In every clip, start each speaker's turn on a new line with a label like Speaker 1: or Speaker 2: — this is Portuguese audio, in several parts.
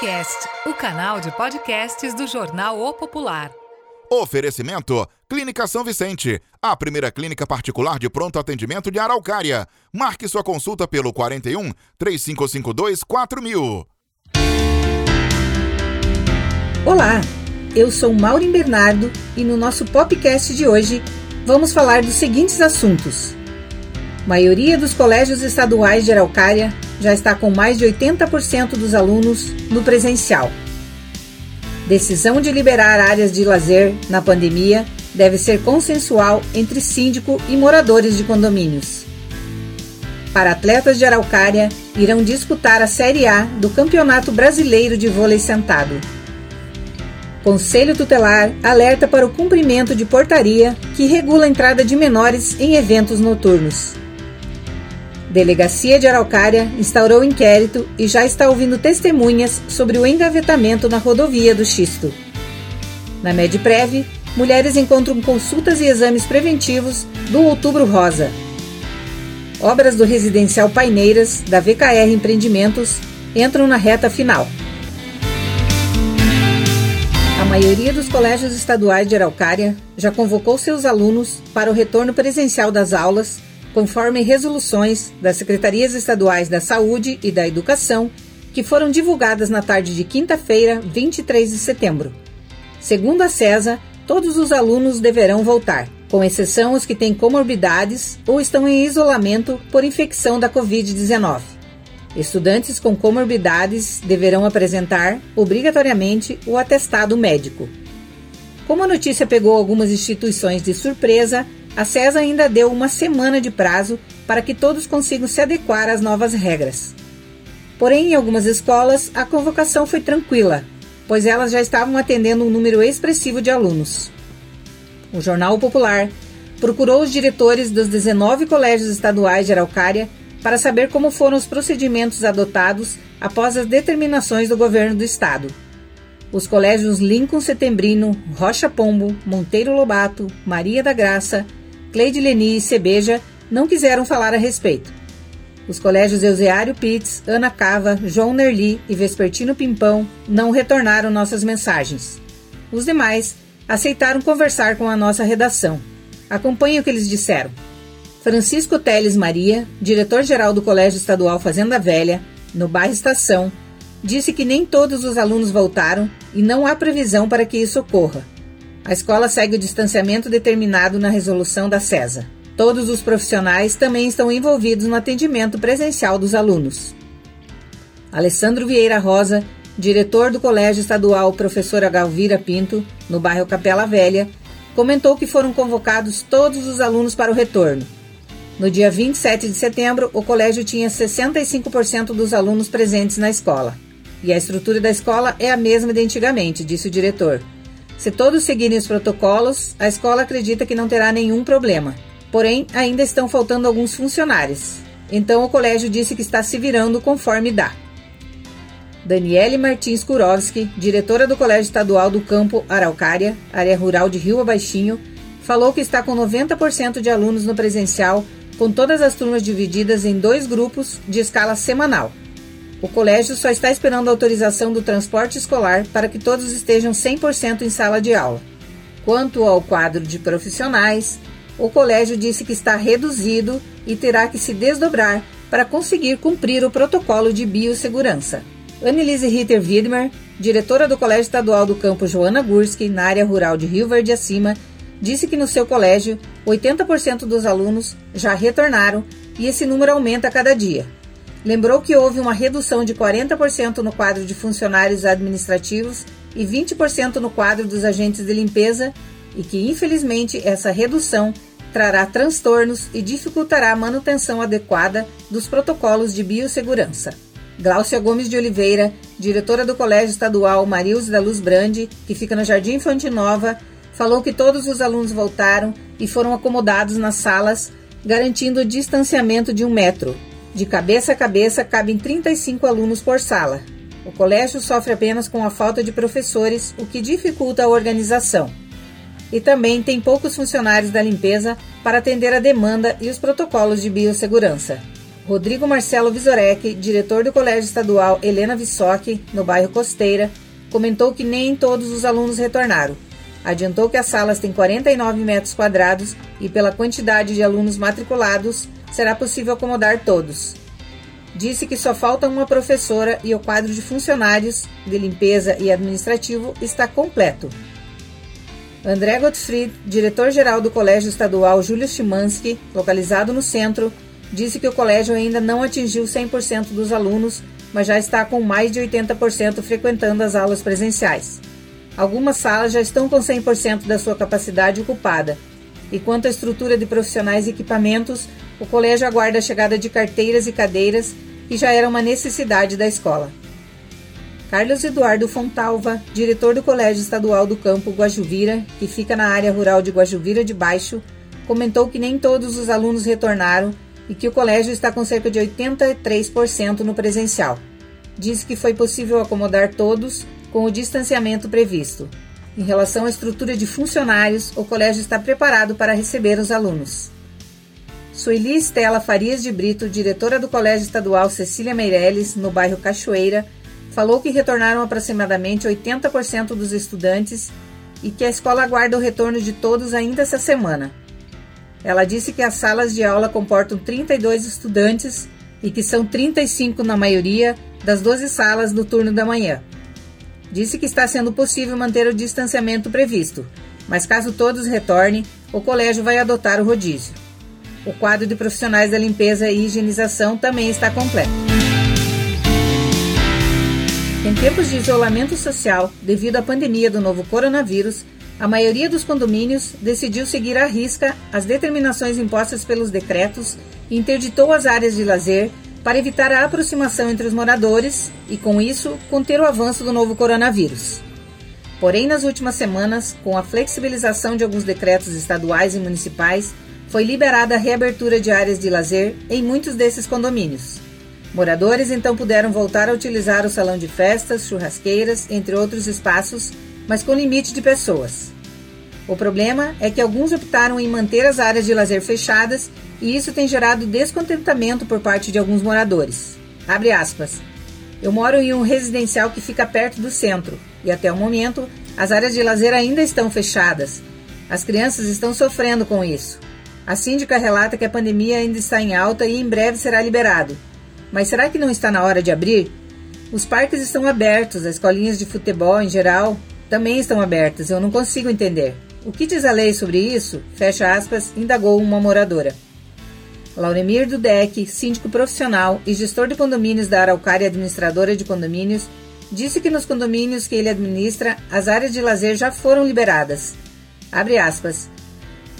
Speaker 1: Popcast, o canal de podcasts do jornal O Popular.
Speaker 2: Oferecimento: Clínica São Vicente, a primeira clínica particular de pronto atendimento de Araucária. Marque sua consulta pelo 41 3552 4000.
Speaker 3: Olá, eu sou Maureen Bernardo e no nosso podcast de hoje vamos falar dos seguintes assuntos. Maioria dos colégios estaduais de Araucária já está com mais de 80% dos alunos no presencial. Decisão de liberar áreas de lazer na pandemia deve ser consensual entre síndico e moradores de condomínios. Para atletas de Araucária, irão disputar a Série A do Campeonato Brasileiro de Vôlei Sentado. Conselho Tutelar alerta para o cumprimento de portaria que regula a entrada de menores em eventos noturnos. Delegacia de Araucária instaurou inquérito e já está ouvindo testemunhas sobre o engavetamento na rodovia do Xisto. Na Medprev, mulheres encontram consultas e exames preventivos do Outubro Rosa. Obras do residencial Paineiras, da VKR Empreendimentos, entram na reta final. A maioria dos colégios estaduais de Araucária já convocou seus alunos para o retorno presencial das aulas conforme resoluções das Secretarias Estaduais da Saúde e da Educação, que foram divulgadas na tarde de quinta-feira, 23 de setembro. Segundo a CESA, todos os alunos deverão voltar, com exceção os que têm comorbidades ou estão em isolamento por infecção da Covid-19. Estudantes com comorbidades deverão apresentar, obrigatoriamente, o atestado médico. Como a notícia pegou algumas instituições de surpresa, a CESA ainda deu uma semana de prazo para que todos consigam se adequar às novas regras. Porém, em algumas escolas, a convocação foi tranquila, pois elas já estavam atendendo um número expressivo de alunos. O Jornal Popular procurou os diretores dos 19 colégios estaduais de Araucária para saber como foram os procedimentos adotados após as determinações do governo do estado. Os colégios Lincoln Setembrino, Rocha Pombo, Monteiro Lobato, Maria da Graça, Cleide Leni e Cebeja não quiseram falar a respeito. Os colégios Euseário Pitts, Ana Cava, João Nerli e Vespertino Pimpão não retornaram nossas mensagens. Os demais aceitaram conversar com a nossa redação. Acompanhe o que eles disseram. Francisco Teles Maria, diretor-geral do Colégio Estadual Fazenda Velha, no bairro Estação, disse que nem todos os alunos voltaram e não há previsão para que isso ocorra. A escola segue o distanciamento determinado na resolução da CESA. Todos os profissionais também estão envolvidos no atendimento presencial dos alunos. Alessandro Vieira Rosa, diretor do Colégio Estadual Professora Galvira Pinto, no bairro Capela Velha, comentou que foram convocados todos os alunos para o retorno. No dia 27 de setembro, o colégio tinha 65% dos alunos presentes na escola. E a estrutura da escola é a mesma de antigamente, disse o diretor. Se todos seguirem os protocolos, a escola acredita que não terá nenhum problema. Porém, ainda estão faltando alguns funcionários. Então o colégio disse que está se virando conforme dá. Daniele Martins Kurowski, diretora do Colégio Estadual do Campo Araucária, área rural de Rio Abaixinho, falou que está com 90% de alunos no presencial, com todas as turmas divididas em dois grupos de escala semanal. O colégio só está esperando a autorização do transporte escolar para que todos estejam 100% em sala de aula. Quanto ao quadro de profissionais, o colégio disse que está reduzido e terá que se desdobrar para conseguir cumprir o protocolo de biossegurança. Annelise Ritter Widmer, diretora do Colégio Estadual do Campo Joana Gurski, na área rural de Rio Verde Acima, disse que no seu colégio 80% dos alunos já retornaram e esse número aumenta a cada dia. Lembrou que houve uma redução de 40% no quadro de funcionários administrativos e 20% no quadro dos agentes de limpeza e que, infelizmente, essa redução trará transtornos e dificultará a manutenção adequada dos protocolos de biossegurança. Gláucia Gomes de Oliveira, diretora do Colégio Estadual Marilze da Luz Brande, que fica no Jardim Fonte Nova, falou que todos os alunos voltaram e foram acomodados nas salas, garantindo o distanciamento de um metro, de cabeça a cabeça, cabem 35 alunos por sala. O colégio sofre apenas com a falta de professores, o que dificulta a organização. E também tem poucos funcionários da limpeza para atender a demanda e os protocolos de biossegurança. Rodrigo Marcelo Visorek, diretor do Colégio Estadual Helena Vissoc, no bairro Costeira, comentou que nem todos os alunos retornaram. Adiantou que as salas têm 49 metros quadrados e, pela quantidade de alunos matriculados, será possível acomodar todos. Disse que só falta uma professora e o quadro de funcionários de limpeza e administrativo está completo. André Gottfried, diretor-geral do Colégio Estadual Júlio Chimansky, localizado no centro, disse que o colégio ainda não atingiu 100% dos alunos, mas já está com mais de 80% frequentando as aulas presenciais. Algumas salas já estão com 100% da sua capacidade ocupada. E quanto à estrutura de profissionais e equipamentos, o colégio aguarda a chegada de carteiras e cadeiras, que já era uma necessidade da escola. Carlos Eduardo Fontalva, diretor do Colégio Estadual do Campo Guajuvira, que fica na área rural de Guajuvira de Baixo, comentou que nem todos os alunos retornaram e que o colégio está com cerca de 83% no presencial. Disse que foi possível acomodar todos com o distanciamento previsto. Em relação à estrutura de funcionários, o colégio está preparado para receber os alunos. Sueli Estela Farias de Brito, diretora do Colégio Estadual Cecília Meirelles, no bairro Cachoeira, falou que retornaram aproximadamente 80% dos estudantes e que a escola aguarda o retorno de todos ainda essa semana. Ela disse que as salas de aula comportam 32 estudantes e que são 35 na maioria das 12 salas do turno da manhã. Disse que está sendo possível manter o distanciamento previsto, mas caso todos retornem, o colégio vai adotar o rodízio. O quadro de profissionais da limpeza e higienização também está completo. Em tempos de isolamento social, devido à pandemia do novo coronavírus, a maioria dos condomínios decidiu seguir à risca as determinações impostas pelos decretos e interditou as áreas de lazer para evitar a aproximação entre os moradores e, com isso, conter o avanço do novo coronavírus. Porém, nas últimas semanas, com a flexibilização de alguns decretos estaduais e municipais, foi liberada a reabertura de áreas de lazer em muitos desses condomínios. Moradores então puderam voltar a utilizar o salão de festas, churrasqueiras, entre outros espaços, mas com limite de pessoas. O problema é que alguns optaram em manter as áreas de lazer fechadas e isso tem gerado descontentamento por parte de alguns moradores. Abre aspas. Eu moro em um residencial que fica perto do centro e até o momento as áreas de lazer ainda estão fechadas. As crianças estão sofrendo com isso. A síndica relata que a pandemia ainda está em alta e em breve será liberado. Mas será que não está na hora de abrir? Os parques estão abertos, as escolinhas de futebol em geral também estão abertas. Eu não consigo entender. O que diz a lei sobre isso? Fecha aspas, indagou uma moradora. Lauremir Dudek, síndico profissional e gestor de condomínios da Araucária Administradora de Condomínios, disse que nos condomínios que ele administra, as áreas de lazer já foram liberadas. Abre aspas.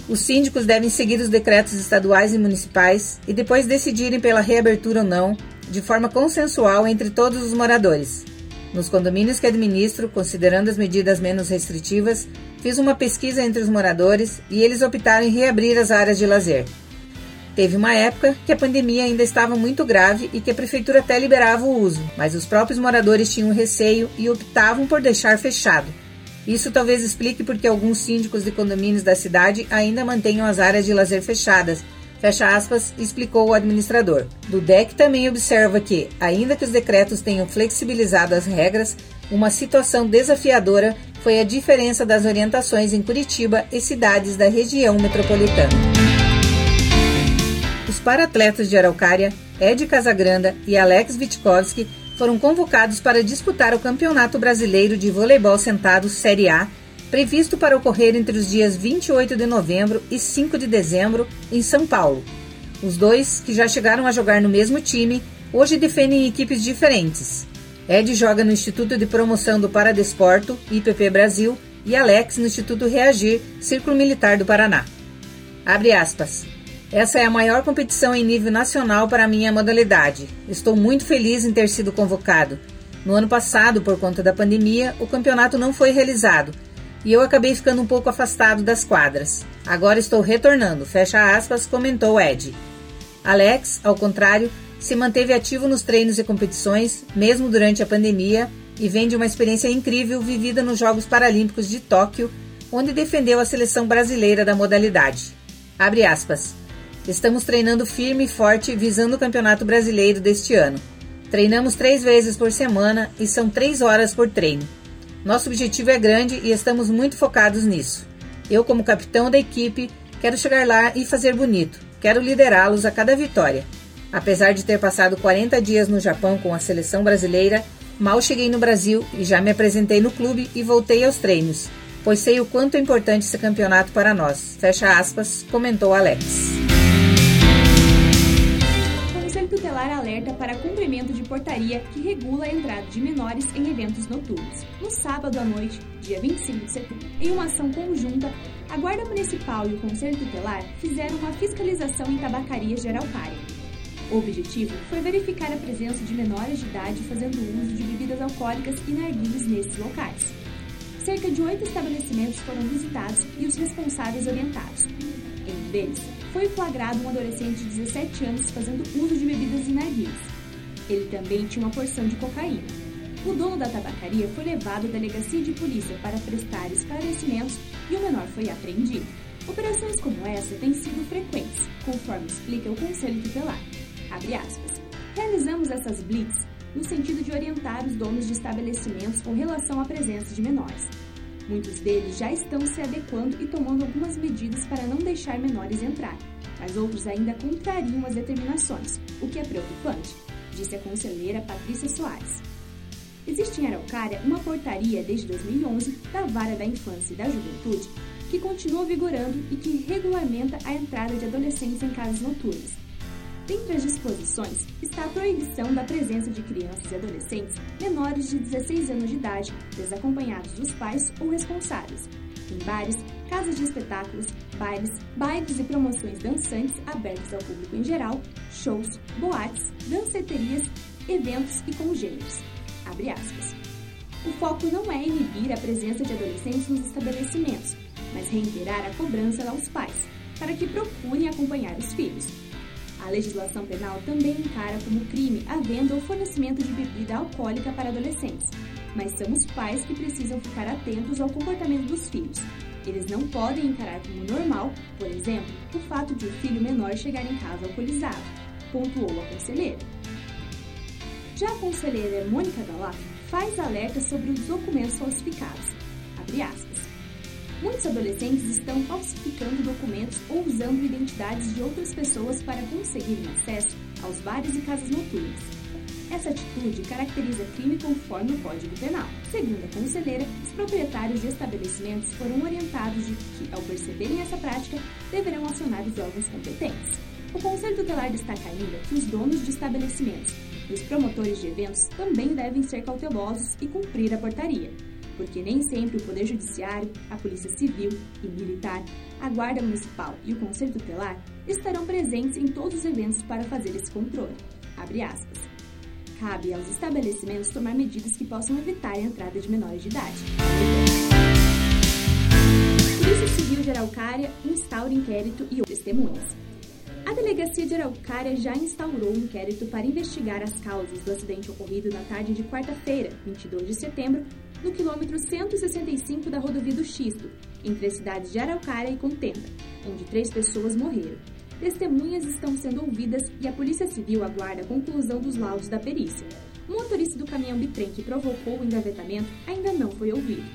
Speaker 3: Os síndicos devem seguir os decretos estaduais e municipais e depois decidirem pela reabertura ou não, de forma consensual entre todos os moradores. Nos condomínios que administro, considerando as medidas menos restritivas, fiz uma pesquisa entre os moradores e eles optaram em reabrir as áreas de lazer. Teve uma época que a pandemia ainda estava muito grave e que a prefeitura até liberava o uso, mas os próprios moradores tinham receio e optavam por deixar fechado. Isso talvez explique porque alguns síndicos de condomínios da cidade ainda mantenham as áreas de lazer fechadas. Fecha aspas, explicou o administrador. Dudek também observa que, ainda que os decretos tenham flexibilizado as regras, uma situação desafiadora foi a diferença das orientações em Curitiba e cidades da região metropolitana. Os paratletas de Araucária, Ed Casagranda e Alex Witkowski foram convocados para disputar o Campeonato Brasileiro de Voleibol Sentado Série A, previsto para ocorrer entre os dias 28 de novembro e 5 de dezembro em São Paulo. Os dois, que já chegaram a jogar no mesmo time, hoje defendem equipes diferentes. Ed joga no Instituto de Promoção do Paradesporto, IPP Brasil, e Alex no Instituto Reagir, Círculo Militar do Paraná. Abre aspas. Essa é a maior competição em nível nacional para a minha modalidade. Estou muito feliz em ter sido convocado. No ano passado, por conta da pandemia, o campeonato não foi realizado e eu acabei ficando um pouco afastado das quadras. Agora estou retornando, fecha aspas, comentou Ed. Alex, ao contrário, se manteve ativo nos treinos e competições, mesmo durante a pandemia, e vem de uma experiência incrível vivida nos Jogos Paralímpicos de Tóquio, onde defendeu a seleção brasileira da modalidade. Abre aspas. Estamos treinando firme e forte visando o Campeonato Brasileiro deste ano. Treinamos três vezes por semana e são três horas por treino. Nosso objetivo é grande e estamos muito focados nisso. Eu, como capitão da equipe, quero chegar lá e fazer bonito. Quero liderá-los a cada vitória. Apesar de ter passado 40 dias no Japão com a seleção brasileira, mal cheguei no Brasil e já me apresentei no clube e voltei aos treinos, pois sei o quanto é importante esse campeonato para nós. Fecha aspas, comentou Alex.
Speaker 4: Tutelar alerta para cumprimento de portaria que regula a entrada de menores em eventos noturnos. No sábado à noite, dia 25 de setembro, em uma ação conjunta, a Guarda Municipal e o Conselho Tutelar fizeram uma fiscalização em tabacarias de Araucária. O objetivo foi verificar a presença de menores de idade fazendo uso de bebidas alcoólicas e narguilhos nesses locais. Cerca de oito estabelecimentos foram visitados e os responsáveis orientados. Em um foi flagrado um adolescente de 17 anos fazendo uso de bebidas inarguíveis. Ele também tinha uma porção de cocaína. O dono da tabacaria foi levado à delegacia de polícia para prestar esclarecimentos e o menor foi apreendido. Operações como essa têm sido frequentes, conforme explica o Conselho Tutelar. Realizamos essas blitz no sentido de orientar os donos de estabelecimentos com relação à presença de menores. Muitos deles já estão se adequando e tomando algumas medidas para não deixar menores entrar, mas outros ainda contrariam as determinações, o que é preocupante, disse a conselheira Patrícia Soares. Existe em Araucária uma portaria desde 2011 da Vara da Infância e da Juventude que continua vigorando e que regulamenta a entrada de adolescentes em casas noturnas, Dentre as disposições está a proibição da presença de crianças e adolescentes menores de 16 anos de idade, desacompanhados dos pais ou responsáveis, em bares, casas de espetáculos, bailes, bailes e promoções dançantes abertos ao público em geral, shows, boates, danceterias, eventos e congêneres. O foco não é inibir a presença de adolescentes nos estabelecimentos, mas reiterar a cobrança aos pais, para que procurem acompanhar os filhos, a legislação penal também encara como crime a venda ou fornecimento de bebida alcoólica para adolescentes, mas são os pais que precisam ficar atentos ao comportamento dos filhos. Eles não podem encarar como normal, por exemplo, o fato de o filho menor chegar em casa alcoolizado, pontuou a conselheira. Já a conselheira Mônica Dalá faz alerta sobre os documentos falsificados. Abre aspas. Muitos adolescentes estão falsificando documentos ou usando identidades de outras pessoas para conseguirem acesso aos bares e casas noturnas. Essa atitude caracteriza crime conforme o Código Penal. Segundo a conselheira, os proprietários de estabelecimentos foram orientados de que, ao perceberem essa prática, deverão acionar os órgãos competentes. O Conselho Tutelar destaca ainda que os donos de estabelecimentos e os promotores de eventos também devem ser cautelosos e cumprir a portaria, porque nem sempre o Poder Judiciário, a Polícia Civil e Militar, a Guarda Municipal e o Conselho Tutelar estarão presentes em todos os eventos para fazer esse controle. Cabe aos estabelecimentos tomar medidas que possam evitar a entrada de menores de idade. Polícia Civil de Araucária instaura inquérito e testemunhas. A Delegacia de Araucária já instaurou um inquérito para investigar as causas do acidente ocorrido na tarde de quarta-feira, 22 de setembro, no quilômetro 165 da rodovia do Xisto, entre as cidades de Araucária e Contenda, onde três pessoas morreram. Testemunhas estão sendo ouvidas e a Polícia Civil aguarda a conclusão dos laudos da perícia. O motorista do caminhão bitrem que provocou o engavetamento ainda não foi ouvido.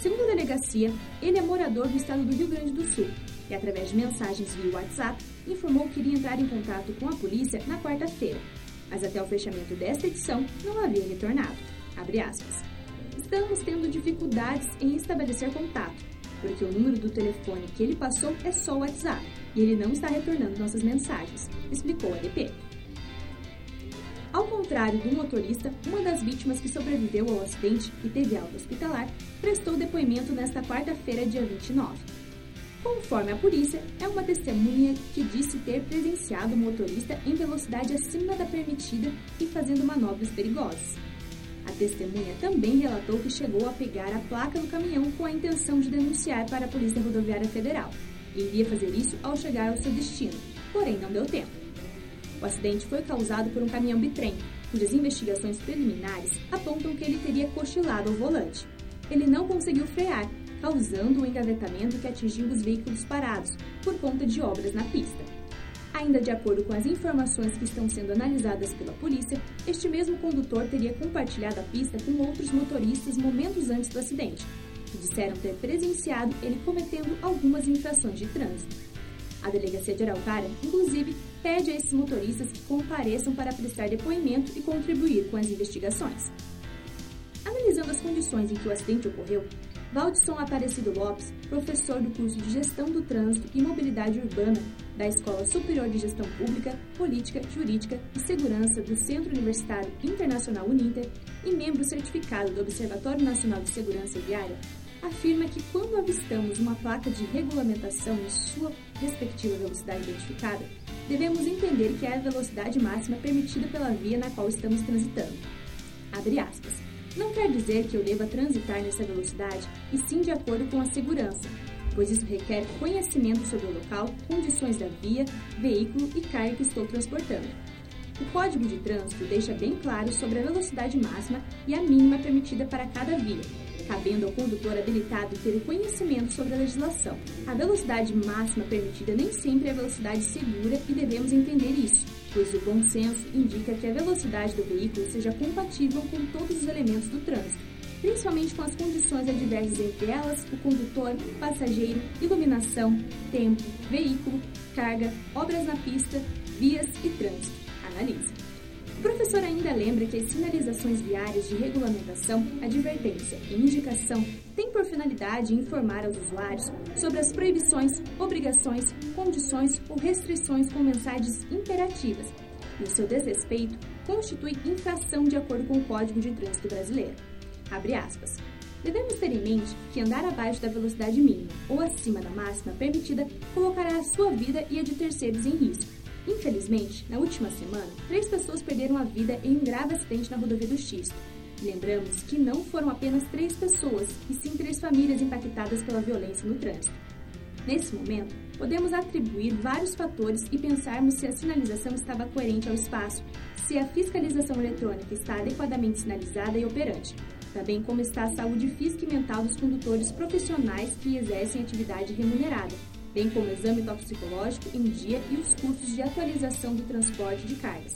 Speaker 4: Segundo a delegacia, ele é morador do estado do Rio Grande do Sul e, através de mensagens via WhatsApp, informou que iria entrar em contato com a polícia na quarta-feira, mas até o fechamento desta edição não havia retornado. Abre aspas estamos tendo dificuldades em estabelecer contato, porque o número do telefone que ele passou é só o WhatsApp e ele não está retornando nossas mensagens, explicou a DP. Ao contrário do motorista, uma das vítimas que sobreviveu ao acidente e teve alta hospitalar prestou depoimento nesta quarta-feira, dia 29. Conforme a polícia, é uma testemunha que disse ter presenciado o motorista em velocidade acima da permitida e fazendo manobras perigosas. A testemunha também relatou que chegou a pegar a placa do caminhão com a intenção de denunciar para a Polícia Rodoviária Federal iria fazer isso ao chegar ao seu destino, porém não deu tempo. O acidente foi causado por um caminhão bitrem, cujas investigações preliminares apontam que ele teria cochilado ao volante. Ele não conseguiu frear, causando um engavetamento que atingiu os veículos parados por conta de obras na pista. Ainda de acordo com as informações que estão sendo analisadas pela polícia, este mesmo condutor teria compartilhado a pista com outros motoristas momentos antes do acidente, que disseram ter presenciado ele cometendo algumas infrações de trânsito. A delegacia de Araucária, inclusive, pede a esses motoristas que compareçam para prestar depoimento e contribuir com as investigações. Analisando as condições em que o acidente ocorreu, Valdisson Aparecido Lopes, professor do curso de Gestão do Trânsito e Mobilidade Urbana da Escola Superior de Gestão Pública, Política, Jurídica e Segurança do Centro Universitário Internacional Uninter e membro certificado do Observatório Nacional de Segurança Viária, afirma que quando avistamos uma placa de regulamentação em sua respectiva velocidade identificada, devemos entender que é a velocidade máxima permitida pela via na qual estamos transitando. Abre aspas. Não quer dizer que eu deva transitar nessa velocidade, e sim de acordo com a segurança, pois isso requer conhecimento sobre o local, condições da via, veículo e carga que estou transportando. O Código de Trânsito deixa bem claro sobre a velocidade máxima e a mínima permitida para cada via, cabendo ao condutor habilitado ter conhecimento sobre a legislação. A velocidade máxima permitida nem sempre é a velocidade segura e devemos entender isso pois o bom senso indica que a velocidade do veículo seja compatível com todos os elementos do trânsito, principalmente com as condições adversas entre elas, o condutor, passageiro, iluminação, tempo, veículo, carga, obras na pista, vias e trânsito. Analise. O professor ainda lembra que as sinalizações viárias de regulamentação, advertência e indicação têm por finalidade informar aos usuários sobre as proibições, obrigações, condições ou restrições com mensagens imperativas, e o seu desrespeito constitui infração de acordo com o Código de Trânsito Brasileiro. Abre aspas. Devemos ter em mente que andar abaixo da velocidade mínima ou acima da máxima permitida colocará a sua vida e a de terceiros em risco Infelizmente, na última semana, três pessoas perderam a vida em um grave acidente na rodovia do Xisto. Lembramos que não foram apenas três pessoas, e sim três famílias impactadas pela violência no trânsito. Nesse momento, podemos atribuir vários fatores e pensarmos se a sinalização estava coerente ao espaço, se a fiscalização eletrônica está adequadamente sinalizada e operante, também como está a saúde física e mental dos condutores profissionais que exercem atividade remunerada, bem como o exame toxicológico em dia e os custos de atualização do transporte de cargas.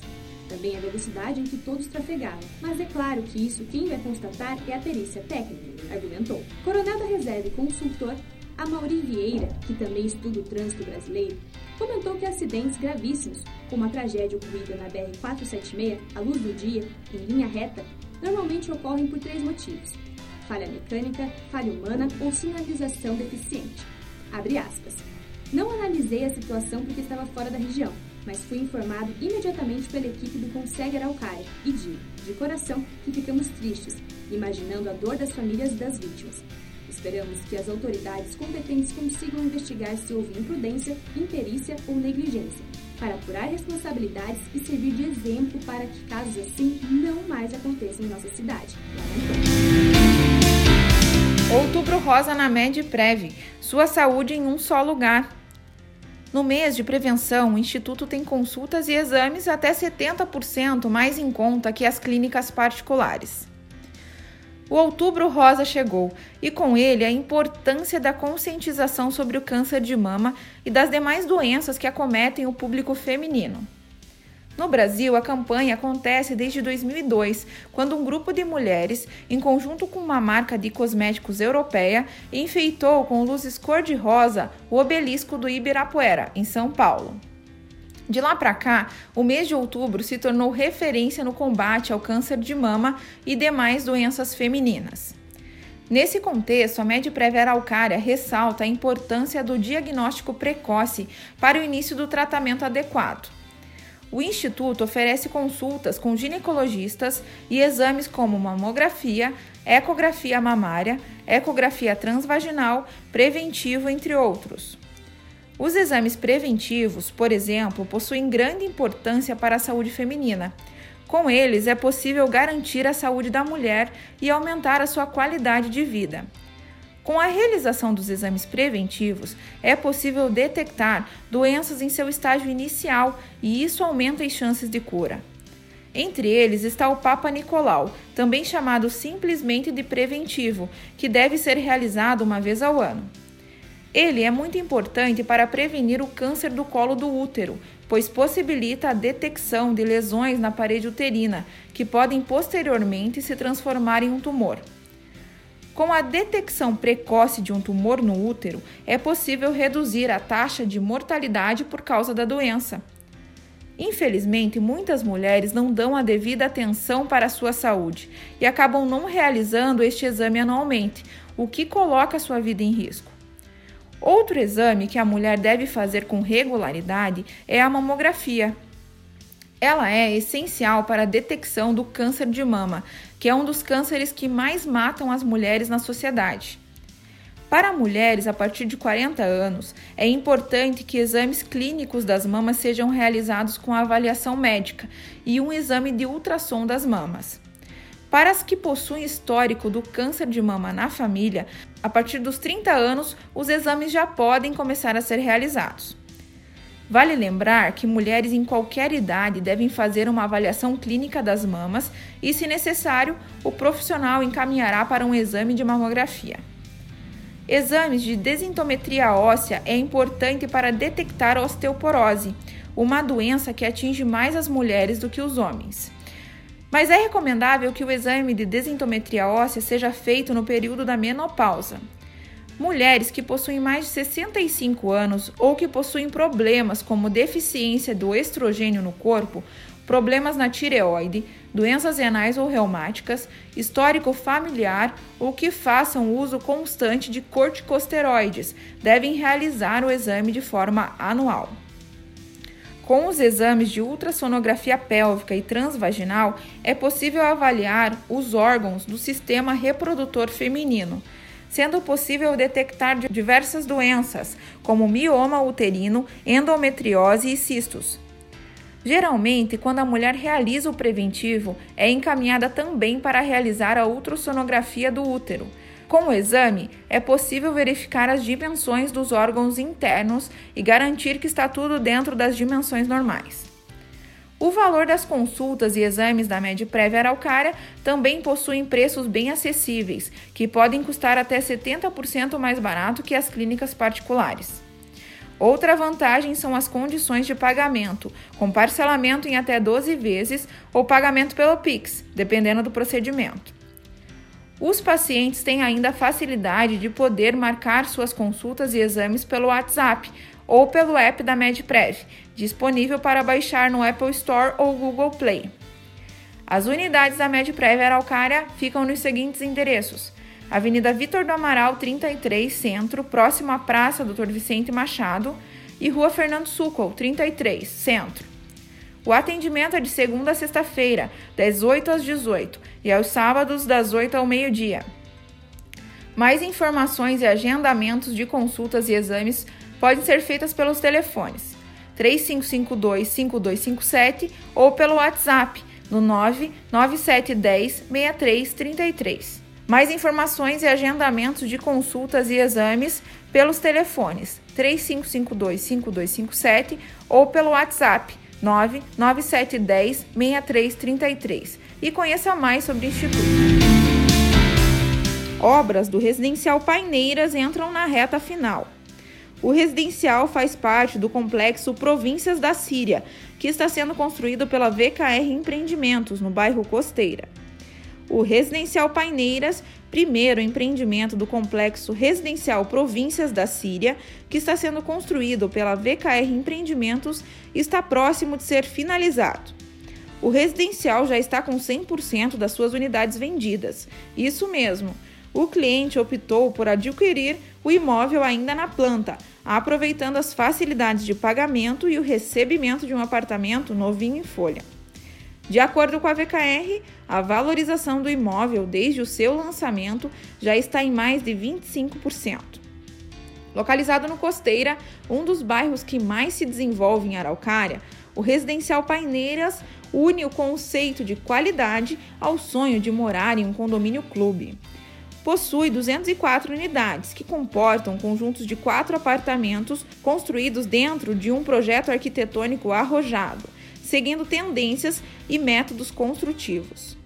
Speaker 4: Também a velocidade em que todos trafegavam. Mas é claro que isso quem vai constatar é a perícia técnica, argumentou. Coronel da Reserva e consultor Amaury Vieira, que também estuda o trânsito brasileiro, comentou que acidentes gravíssimos, como a tragédia ocorrida na BR-476, à luz do dia, em linha reta, normalmente ocorrem por três motivos: falha mecânica, falha humana ou sinalização deficiente. Abre aspas. Não analisei a situação porque estava fora da região, mas fui informado imediatamente pela equipe do Consegue Araucária e digo, de coração, que ficamos tristes, imaginando a dor das famílias das vítimas. Esperamos que as autoridades competentes consigam investigar se houve imprudência, imperícia ou negligência, para apurar responsabilidades e servir de exemplo para que casos assim não mais aconteçam em nossa cidade.
Speaker 5: Outubro Rosa na MedPrev. Sua saúde em um só lugar. No mês de prevenção, o Instituto tem consultas e exames até 70% mais em conta que as clínicas particulares. O Outubro Rosa chegou e, com ele, a importância da conscientização sobre o câncer de mama e das demais doenças que acometem o público feminino. No Brasil, a campanha acontece desde 2002, quando um grupo de mulheres, em conjunto com uma marca de cosméticos europeia, enfeitou com luzes cor-de-rosa o obelisco do Ibirapuera, em São Paulo. De lá para cá, o mês de outubro se tornou referência no combate ao câncer de mama e demais doenças femininas. Nesse contexto, a Medprev Araucária ressalta a importância do diagnóstico precoce para o início do tratamento adequado. O Instituto oferece consultas com ginecologistas e exames como mamografia, ecografia mamária, ecografia transvaginal, preventivo, entre outros. Os exames preventivos, por exemplo, possuem grande importância para a saúde feminina. Com eles, é possível garantir a saúde da mulher e aumentar a sua qualidade de vida. Com a realização dos exames preventivos, é possível detectar doenças em seu estágio inicial e isso aumenta as chances de cura. Entre eles está o Papa Nicolau, também chamado simplesmente de preventivo, que deve ser realizado uma vez ao ano. Ele é muito importante para prevenir o câncer do colo do útero, pois possibilita a detecção de lesões na parede uterina, que podem posteriormente se transformar em um tumor. Com a detecção precoce de um tumor no útero, é possível reduzir a taxa de mortalidade por causa da doença. Infelizmente, muitas mulheres não dão a devida atenção para a sua saúde e acabam não realizando este exame anualmente, o que coloca sua vida em risco. Outro exame que a mulher deve fazer com regularidade é a mamografia. Ela é essencial para a detecção do câncer de mama, que é um dos cânceres que mais matam as mulheres na sociedade. Para mulheres a partir de 40 anos, é importante que exames clínicos das mamas sejam realizados com avaliação médica e um exame de ultrassom das mamas. Para as que possuem histórico do câncer de mama na família, a partir dos 30 anos, os exames já podem começar a ser realizados. Vale lembrar que mulheres em qualquer idade devem fazer uma avaliação clínica das mamas e, se necessário, o profissional encaminhará para um exame de mamografia. Exames de desintometria óssea é importante para detectar osteoporose, uma doença que atinge mais as mulheres do que os homens. Mas é recomendável que o exame de desintometria óssea seja feito no período da menopausa. Mulheres que possuem mais de 65 anos ou que possuem problemas como deficiência do estrogênio no corpo, problemas na tireoide, doenças renais ou reumáticas, histórico familiar ou que façam uso constante de corticosteroides devem realizar o exame de forma anual. Com os exames de ultrassonografia pélvica e transvaginal, é possível avaliar os órgãos do sistema reprodutor feminino, sendo possível detectar diversas doenças, como mioma uterino, endometriose e cistos. Geralmente, quando a mulher realiza o preventivo, é encaminhada também para realizar a ultrassonografia do útero com o exame, é possível verificar as dimensões dos órgãos internos e garantir que está tudo dentro das dimensões normais. O valor das consultas e exames da Medprev Araucária também possuem preços bem acessíveis, que podem custar até 70% mais barato que as clínicas particulares. Outra vantagem são as condições de pagamento, com parcelamento em até 12 vezes ou pagamento pelo Pix, dependendo do procedimento. Os pacientes têm ainda a facilidade de poder marcar suas consultas e exames pelo WhatsApp ou pelo app da MedPrev, disponível para baixar no Apple Store ou Google Play. As unidades da MedPrev Araucária ficam nos seguintes endereços: Avenida Vitor do Amaral 33, Centro, próximo à Praça Dr. Vicente Machado, e Rua Fernando Sucol, 33, Centro. O atendimento é de segunda a sexta-feira, das 8 às 18 e aos sábados, das 8 ao meio-dia. Mais informações e agendamentos de consultas e exames podem ser feitas pelos telefones 3552-5257 ou pelo WhatsApp no 99710 6333. Mais informações e agendamentos de consultas e exames pelos telefones 3552-5257 ou pelo WhatsApp 99710 6333 e conheça mais sobre o Instituto. Obras do Residencial Paineiras entram na reta final. O residencial faz parte do complexo Províncias da Síria, que está sendo construído pela VKR Empreendimentos, no bairro Costeira. O Residencial Paineiras primeiro empreendimento do complexo residencial Províncias da Síria, que está sendo construído pela VKR Empreendimentos, está próximo de ser finalizado. O residencial já está com 100% das suas unidades vendidas. Isso mesmo. O cliente optou por adquirir o imóvel ainda na planta, aproveitando as facilidades de pagamento e o recebimento de um apartamento novinho em folha. De acordo com a VKR, a valorização do imóvel desde o seu lançamento já está em mais de 25%. Localizado no Costeira, um dos bairros que mais se desenvolve em Araucária, o residencial Paineiras une o conceito de qualidade ao sonho de morar em um condomínio clube. Possui 204 unidades, que comportam conjuntos de quatro apartamentos construídos dentro de um projeto arquitetônico arrojado seguindo tendências e métodos construtivos.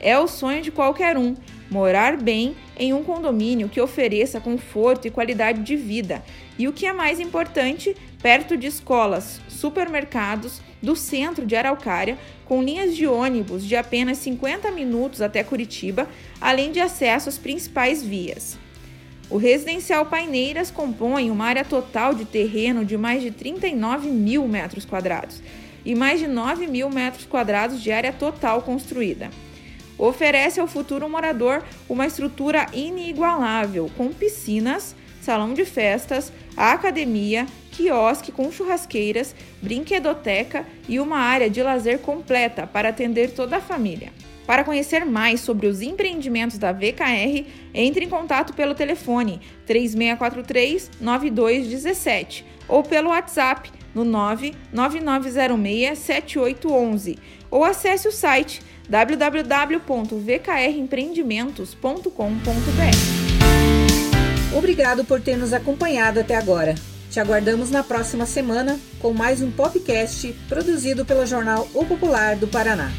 Speaker 5: É o sonho de qualquer um morar bem em um condomínio que ofereça conforto e qualidade de vida, e o que é mais importante, perto de escolas supermercados do centro de Araucária, com linhas de ônibus de apenas 50 minutos até Curitiba, além de acesso às principais vias. O residencial Paineiras compõe uma área total de terreno de mais de 39 mil metros quadrados e mais de 9 mil metros quadrados de área total construída. Oferece ao futuro morador uma estrutura inigualável, com piscinas, salão de festas, academia, quiosque com churrasqueiras, brinquedoteca e uma área de lazer completa para atender toda a família. Para conhecer mais sobre os empreendimentos da VKR, entre em contato pelo telefone 3643 9217 ou pelo WhatsApp no 99906 7811 ou acesse o site www.vkrempreendimentos.com.br.
Speaker 3: Obrigado por ter nos acompanhado até agora. Te aguardamos na próxima semana com mais um podcast produzido pelo jornal O Popular do Paraná.